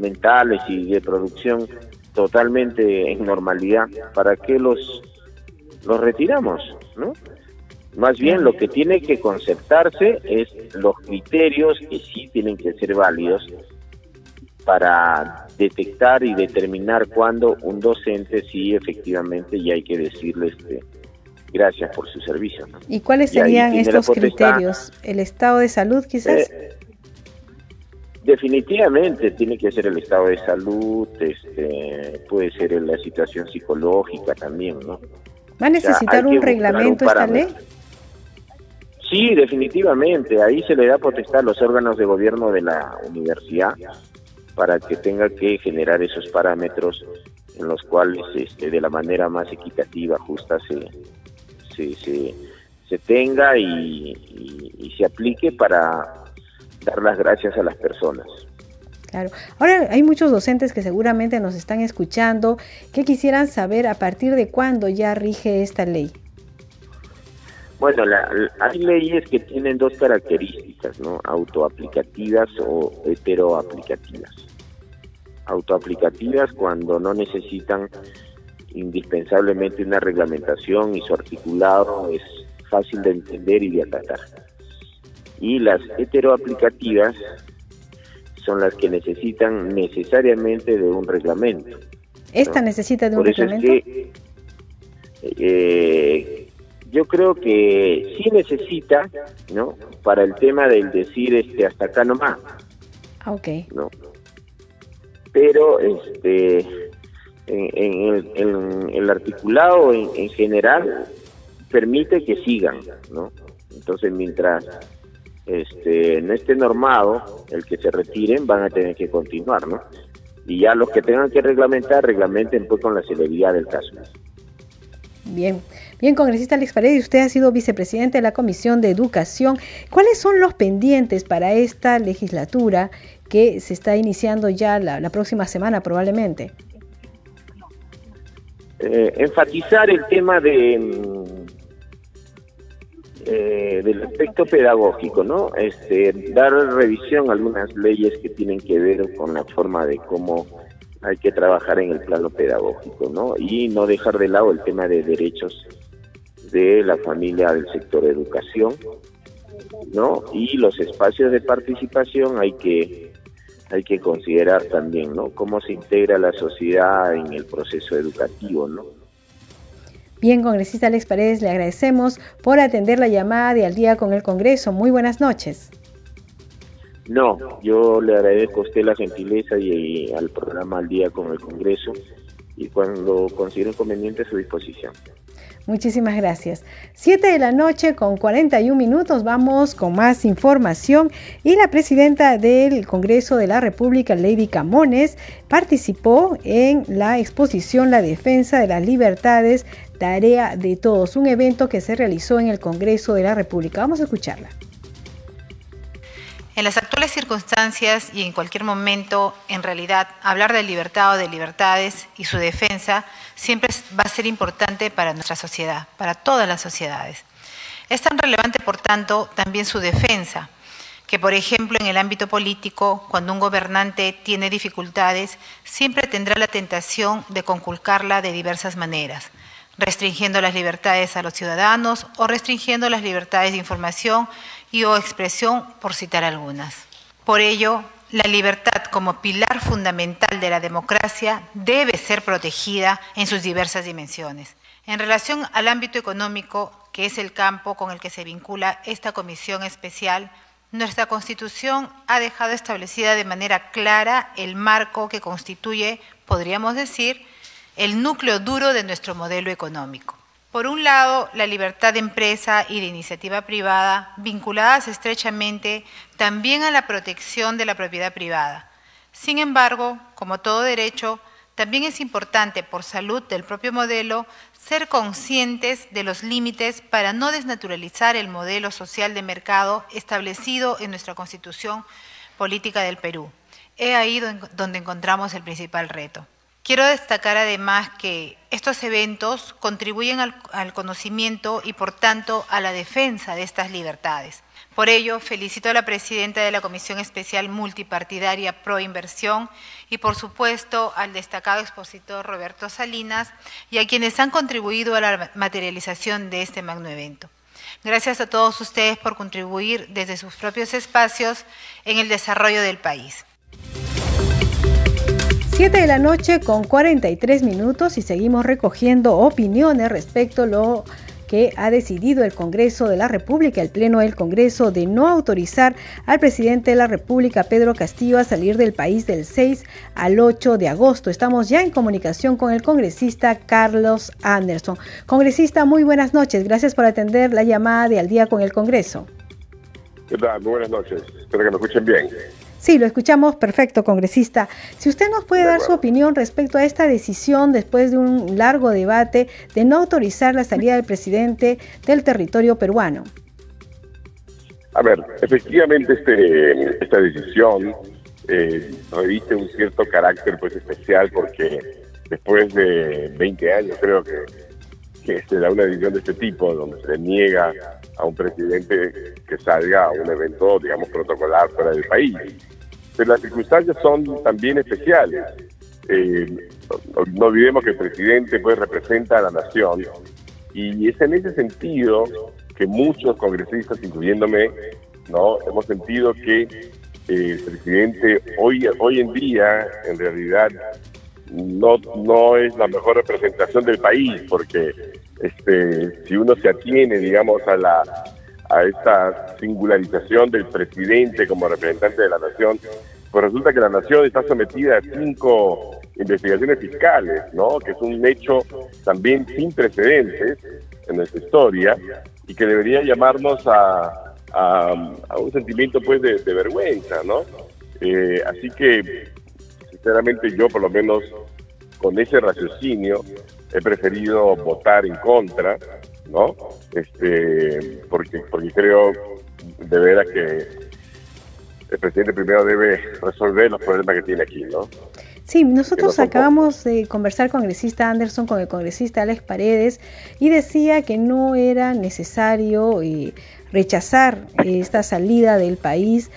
mentales y de producción totalmente en normalidad, ¿para qué los, los retiramos? ¿no? Más bien lo que tiene que concertarse es los criterios que sí tienen que ser válidos para detectar y determinar cuándo un docente sí efectivamente ya hay que decirle este gracias por su servicio. ¿Y cuáles serían estos criterios? ¿El estado de salud quizás? Eh, Definitivamente tiene que ser el estado de salud, este, puede ser la situación psicológica también, ¿no? ¿Va a necesitar un reglamento esta ley? Sí, definitivamente. Ahí se le da potestad a los órganos de gobierno de la universidad para que tenga que generar esos parámetros en los cuales este, de la manera más equitativa, justa, se, se, se, tenga y, y se aplique para dar las gracias a las personas. Claro. Ahora hay muchos docentes que seguramente nos están escuchando que quisieran saber a partir de cuándo ya rige esta ley. Bueno, hay leyes que tienen dos características, ¿no? Autoaplicativas o heteroaplicativas. Autoaplicativas cuando no necesitan indispensablemente una reglamentación y su articulado es fácil de entender y de acatar y las heteroaplicativas son las que necesitan necesariamente de un reglamento. ¿Esta necesita de un reglamento? Eh, yo creo que sí necesita, ¿no? Para el tema del decir este hasta acá nomás. Ah, ok. ¿no? Pero este en, el, articulado en, en general permite que sigan, ¿no? Entonces mientras este, no esté normado, el que se retiren van a tener que continuar, ¿no? Y ya los que tengan que reglamentar, reglamenten pues con la celeridad del caso. Bien, bien, congresista Alex Paredes, usted ha sido vicepresidente de la Comisión de Educación. ¿Cuáles son los pendientes para esta legislatura que se está iniciando ya la, próxima semana probablemente? Eh, enfatizar el tema de mm, eh, del aspecto pedagógico, ¿no? Este, dar revisión a algunas leyes que tienen que ver con la forma de cómo hay que trabajar en el plano pedagógico, ¿no? Y no dejar de lado el tema de derechos de la familia del sector educación, ¿no? Y los espacios de participación hay que hay que considerar también, ¿no? Cómo se integra la sociedad en el proceso educativo, ¿no? Bien, congresista Alex Paredes, le agradecemos por atender la llamada de Al día con el Congreso. Muy buenas noches. No, yo le agradezco a usted la gentileza y, al programa Al día con el Congreso y cuando considere conveniente a su disposición. Muchísimas gracias. Siete de la noche con 41 minutos vamos con más información y la presidenta del Congreso de la República, Lady Camones, participó en la exposición La defensa de las libertades, tarea de todos, un evento que se realizó en el Congreso de la República. Vamos a escucharla. En las actuales circunstancias y en cualquier momento, en realidad, hablar de libertad o de libertades y su defensa siempre va a ser importante para nuestra sociedad, para todas las sociedades. Es tan relevante, por tanto, también su defensa, que, por ejemplo, en el ámbito político, cuando un gobernante tiene dificultades, siempre tendrá la tentación de conculcarla de diversas maneras restringiendo las libertades a los ciudadanos o restringiendo las libertades de información y o expresión, por citar algunas. Por ello, la libertad como pilar fundamental de la democracia debe ser protegida en sus diversas dimensiones. En relación al ámbito económico, que es el campo con el que se vincula esta comisión especial, Nuestra Constitución ha dejado establecida de manera clara el marco que constituye, podríamos decir, el núcleo duro de nuestro modelo económico. Por un lado, la libertad de empresa y de iniciativa privada, vinculadas estrechamente también a la protección de la propiedad privada. Sin embargo, como todo derecho, también es importante, por salud del propio modelo, ser conscientes de los límites para no desnaturalizar el modelo social de mercado establecido en nuestra Constitución Política del Perú. He ahí donde encontramos el principal reto. Quiero destacar además que estos eventos contribuyen al, conocimiento y por tanto a la defensa de estas libertades. Por ello, felicito a la presidenta de la Comisión Especial Multipartidaria Pro Inversión y, por supuesto, al destacado expositor Roberto Salinas y a quienes han contribuido a la materialización de este magno evento. Gracias a todos ustedes por contribuir desde sus propios espacios en el desarrollo del país. 7 de la noche con 43 minutos y seguimos recogiendo opiniones respecto a lo que ha decidido el Congreso de la República, el Pleno del Congreso, de no autorizar al presidente de la República, Pedro Castillo, a salir del país del 6 al 8 de agosto. Estamos ya en comunicación con el congresista Carlos Anderson. Congresista, muy buenas noches. Gracias por atender la llamada de Al día con el Congreso. ¿Qué tal? Muy buenas noches. Espero que me escuchen bien. Sí, lo escuchamos perfecto, congresista. Si usted nos puede dar su opinión respecto a esta decisión después de un largo debate de no autorizar la salida del presidente del territorio peruano. A ver, efectivamente este, esta decisión eh, reviste un cierto carácter pues especial porque después de 20 años creo que, que se da una decisión de este tipo donde se niega a un presidente que salga a un evento, digamos, protocolar fuera del país pero las circunstancias son también especiales. Eh, no, olvidemos que el presidente pues representa a la nación y es en ese sentido que muchos congresistas, incluyéndome, no hemos sentido que eh, el presidente hoy hoy en día en realidad no no es la mejor representación del país porque este si uno se atiene digamos a la a esta singularización del presidente como representante de la nación, pues resulta que la nación está sometida a cinco investigaciones fiscales, ¿no? Que es un hecho también sin precedentes en nuestra historia y que debería llamarnos a, un sentimiento pues de, vergüenza, ¿no? Eh, así que, sinceramente, yo por lo menos con ese raciocinio he preferido votar en contra ¿no? Este, porque, porque creo de veras que el presidente primero debe resolver los problemas que tiene aquí, ¿no? Sí, nosotros acabamos de conversar con el congresista Anderson, con el congresista Alex Paredes, y decía que no era necesario eh, rechazar esta salida del país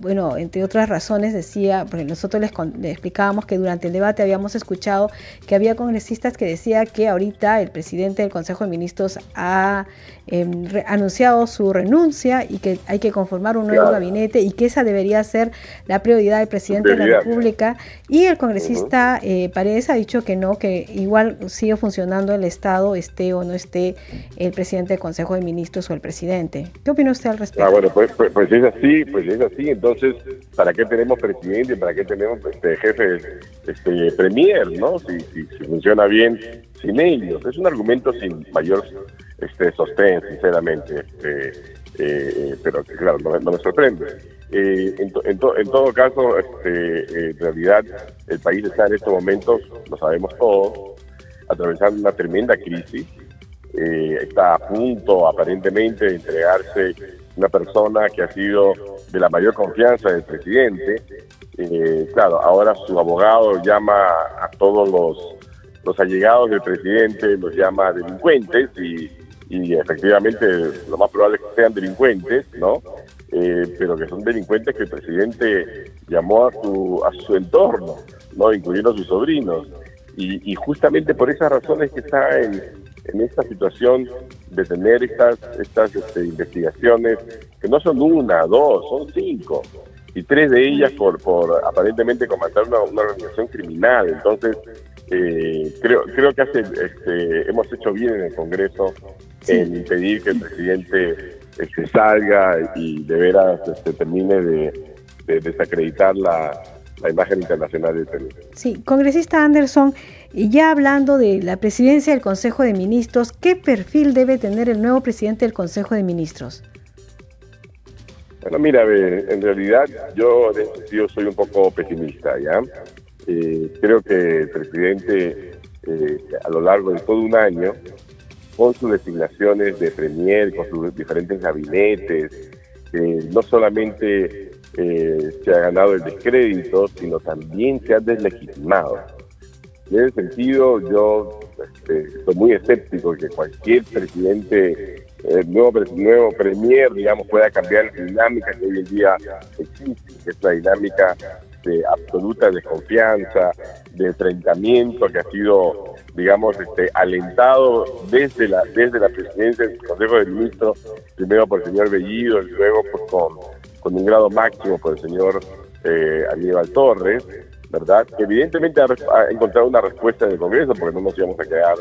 bueno, entre otras razones decía, porque nosotros les, explicábamos que durante el debate habíamos escuchado que había congresistas que decía que ahorita el presidente del Consejo de Ministros ha em, anunciado su renuncia y que hay que conformar un nuevo gabinete y que esa debería ser la prioridad del presidente de la República. Y el congresista eh, Paredes ha dicho que no, que igual sigue funcionando el Estado, esté o no esté el presidente del Consejo de Ministros o el presidente. ¿Qué opina usted al respecto? Ah, bueno, pues, pues, pues es así, pues es así. Entonces, ¿para qué tenemos presidente? ¿Para qué tenemos este jefe, este premier, no? Si, si, funciona bien sin ellos. Es un argumento sin mayor este sostén, sinceramente. Este, eh, pero claro, no, me sorprende. Eh, en, en, todo caso, este, en realidad, el país está en estos momentos, lo sabemos todos, atravesando una tremenda crisis. Eh, está a punto, aparentemente, de entregarse una persona que ha sido de la mayor confianza del presidente. Eh, claro, ahora su abogado llama a todos los, los allegados del presidente, los llama delincuentes y, efectivamente lo más probable es que sean delincuentes, ¿no? Eh, pero que son delincuentes que el presidente llamó a su, a su entorno, ¿no? Incluyendo a sus sobrinos. Y, y justamente por esas razones que está en, en esta situación de tener estas, estas este, investigaciones, que no son una, dos, son cinco, y tres de ellas por, por aparentemente comandar una, organización criminal. Entonces, eh, creo, creo que hace, este, hemos hecho bien en el Congreso en impedir que el presidente se salga y de veras este, termine de, desacreditar la, la imagen internacional del Perú. Sí, congresista Anderson, ya hablando de la presidencia del Consejo de Ministros, ¿qué perfil debe tener el nuevo presidente del Consejo de Ministros? Bueno, mira, en realidad yo sentido soy un poco pesimista, ¿ya? Eh, creo que el presidente eh, a lo largo de todo un año, con sus designaciones de premier, con sus diferentes gabinetes, eh, no solamente se ha ganado el descrédito, sino también se ha deslegitimado. En ese sentido, yo este, soy muy escéptico que cualquier presidente el nuevo, nuevo premier, digamos, pueda cambiar la dinámica que hoy en día existe, que es la dinámica de absoluta desconfianza, de enfrentamiento que ha sido, digamos, este, alentado desde la desde la presidencia del Consejo de Ministros, primero por el señor Bellido y luego pues, con, con un grado máximo por el señor eh, Aníbal Torres, ¿verdad? Que evidentemente ha, encontrado una respuesta en el Congreso, porque no nos íbamos a quedar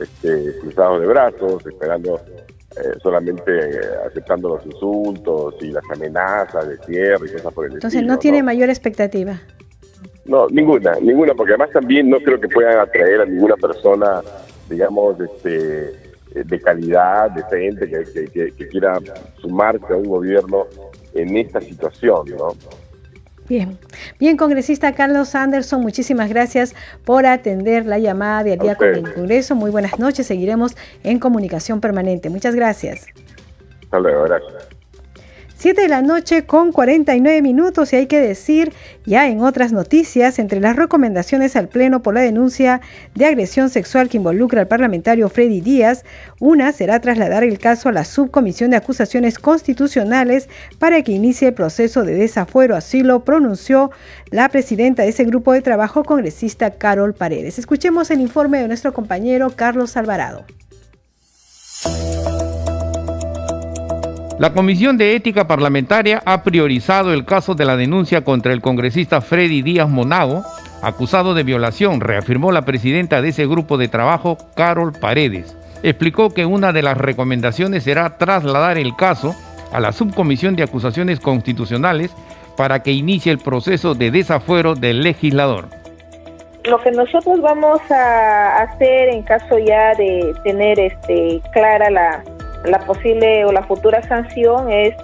este, cruzados de brazos, esperando eh, solamente eh, aceptando los insultos y las amenazas de cierre y cosas por el Entonces no tiene mayor expectativa. No, ninguna, ninguna, porque además también no creo que puedan atraer a ninguna persona, digamos, este, eh, de calidad, decente, que, que, que quiera sumarse a un gobierno en esta situación, ¿no? Bien, bien, congresista Carlos Anderson, muchísimas gracias por atender la llamada de al día con el Congreso. Muy buenas noches, seguiremos en comunicación permanente. Muchas gracias. Hasta luego, gracias. 7 de la noche con 49 minutos y hay que decir ya en otras noticias, entre las recomendaciones al Pleno por la denuncia de agresión sexual que involucra al parlamentario Freddy Díaz, una será trasladar el caso a la Subcomisión de Acusaciones Constitucionales para que inicie el proceso de desafuero. Así lo pronunció la presidenta de ese grupo de trabajo, congresista Carol Paredes. Escuchemos el informe de nuestro compañero Carlos Alvarado. La Comisión de Ética Parlamentaria ha priorizado el caso de la denuncia contra el congresista Freddy Díaz Monago, acusado de violación, reafirmó la presidenta de ese grupo de trabajo, Carol Paredes. Explicó que una de las recomendaciones será trasladar el caso a la Subcomisión de Acusaciones Constitucionales para que inicie el proceso de desafuero del legislador. Lo que nosotros vamos a hacer en caso ya de tener este clara la la posible o la futura sanción es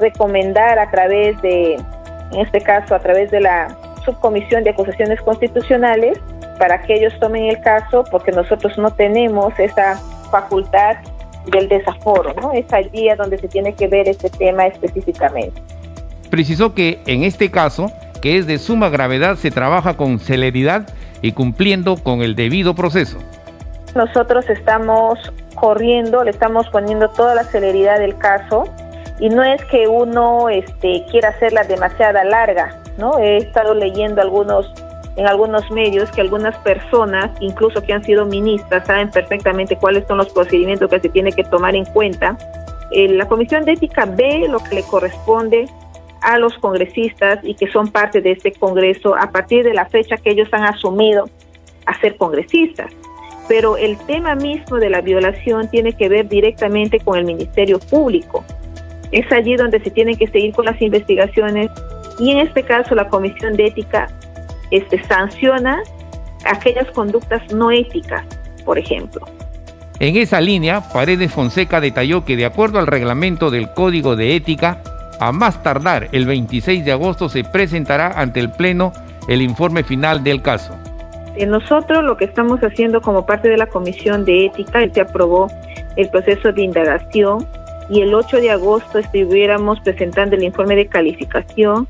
recomendar a través de, en este caso, a través de la subcomisión de acusaciones constitucionales, para que ellos tomen el caso, porque nosotros no tenemos esa facultad del desaforo, ¿no? Es allí donde se tiene que ver este tema específicamente. Precisó que en este caso, que es de suma gravedad, se trabaja con celeridad y cumpliendo con el debido proceso. Nosotros estamos corriendo, le estamos poniendo toda la celeridad del caso y no es que uno este, quiera hacerla demasiada larga, ¿no? He estado leyendo algunos en algunos medios que algunas personas, incluso que han sido ministras, saben perfectamente cuáles son los procedimientos que se tiene que tomar en cuenta. Eh, la Comisión de Ética ve lo que le corresponde a los congresistas y que son parte de este Congreso a partir de la fecha que ellos han asumido a ser congresistas pero el tema mismo de la violación tiene que ver directamente con el Ministerio Público. Es allí donde se tienen que seguir con las investigaciones y en este caso la Comisión de Ética este, sanciona aquellas conductas no éticas, por ejemplo. En esa línea, Paredes Fonseca detalló que de acuerdo al reglamento del Código de Ética, a más tardar el 26 de agosto se presentará ante el Pleno el informe final del caso. Nosotros lo que estamos haciendo como parte de la Comisión de Ética, se aprobó el proceso de indagación y el 8 de agosto estuviéramos presentando el informe de calificación.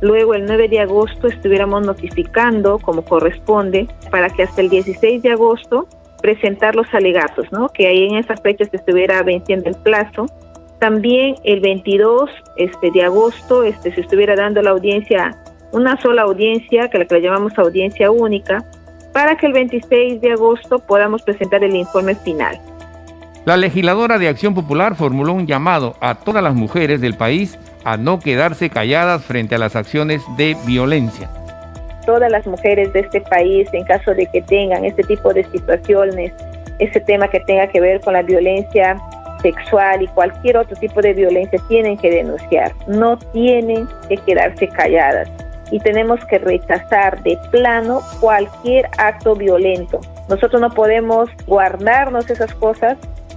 Luego el 9 de agosto estuviéramos notificando como corresponde para que hasta el 16 de agosto presentar los alegatos, ¿no? Que ahí en esas fechas se estuviera venciendo el plazo. También el 22 este, de agosto este, se estuviera dando la audiencia, una sola audiencia, que la que la llamamos audiencia única, para que el 26 de agosto podamos presentar el informe final. La legisladora de Acción Popular formuló un llamado a todas las mujeres del país a no quedarse calladas frente a las acciones de violencia. Todas las mujeres de este país, en caso de que tengan este tipo de situaciones, ese tema que tenga que ver con la violencia sexual y cualquier otro tipo de violencia tienen que denunciar, no tienen que quedarse calladas y tenemos que rechazar de plano cualquier acto violento. Nosotros no podemos guardarnos esas cosas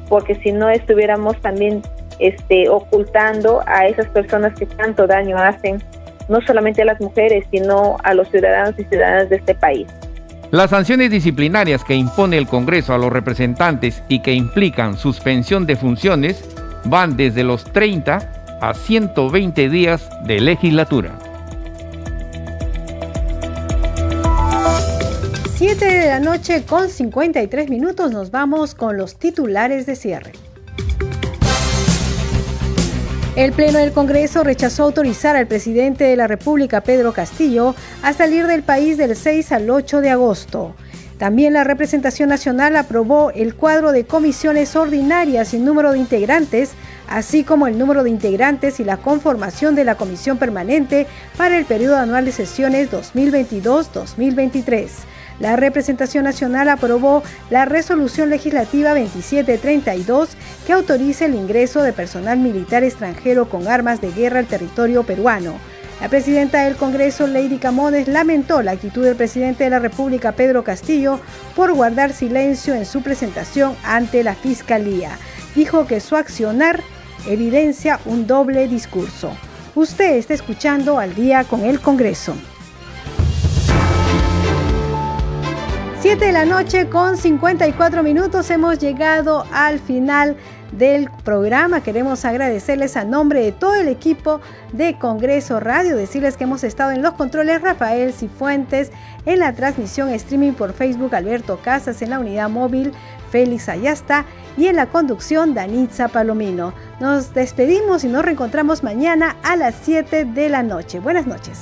porque si no estuviéramos también este, ocultando a esas personas que tanto daño hacen, no solamente a las mujeres, sino a los ciudadanos y ciudadanas de este país. Las sanciones disciplinarias que impone el Congreso a los representantes y que implican suspensión de funciones van desde los 30 a 120 días de legislatura. 7 de la noche con 53 minutos nos vamos con los titulares de cierre. El Pleno del Congreso rechazó autorizar al presidente de la República, Pedro Castillo, a salir del país del 6 al 8 de agosto. También la representación nacional aprobó el cuadro de comisiones ordinarias y número de integrantes, así como el número de integrantes y la conformación de la comisión permanente para el periodo anual de sesiones 2022-2023 la representación nacional aprobó la resolución legislativa 2732 que autoriza el ingreso de personal militar extranjero con armas de guerra al territorio peruano. La presidenta del Congreso, Lady Camones, lamentó la actitud del presidente de la República, Pedro Castillo, por guardar silencio en su presentación ante la Fiscalía. Dijo que su accionar evidencia un doble discurso. Usted está escuchando al día con el Congreso. 7 de la noche con 54 minutos hemos llegado al final del programa. Queremos agradecerles a nombre de todo el equipo de Congreso Radio, decirles que hemos estado en los controles Rafael Cifuentes, en la transmisión streaming por Facebook Alberto Casas, en la unidad móvil Félix Ayasta y en la conducción Danitza Palomino. Nos despedimos y nos reencontramos mañana a las 7 de la noche. Buenas noches.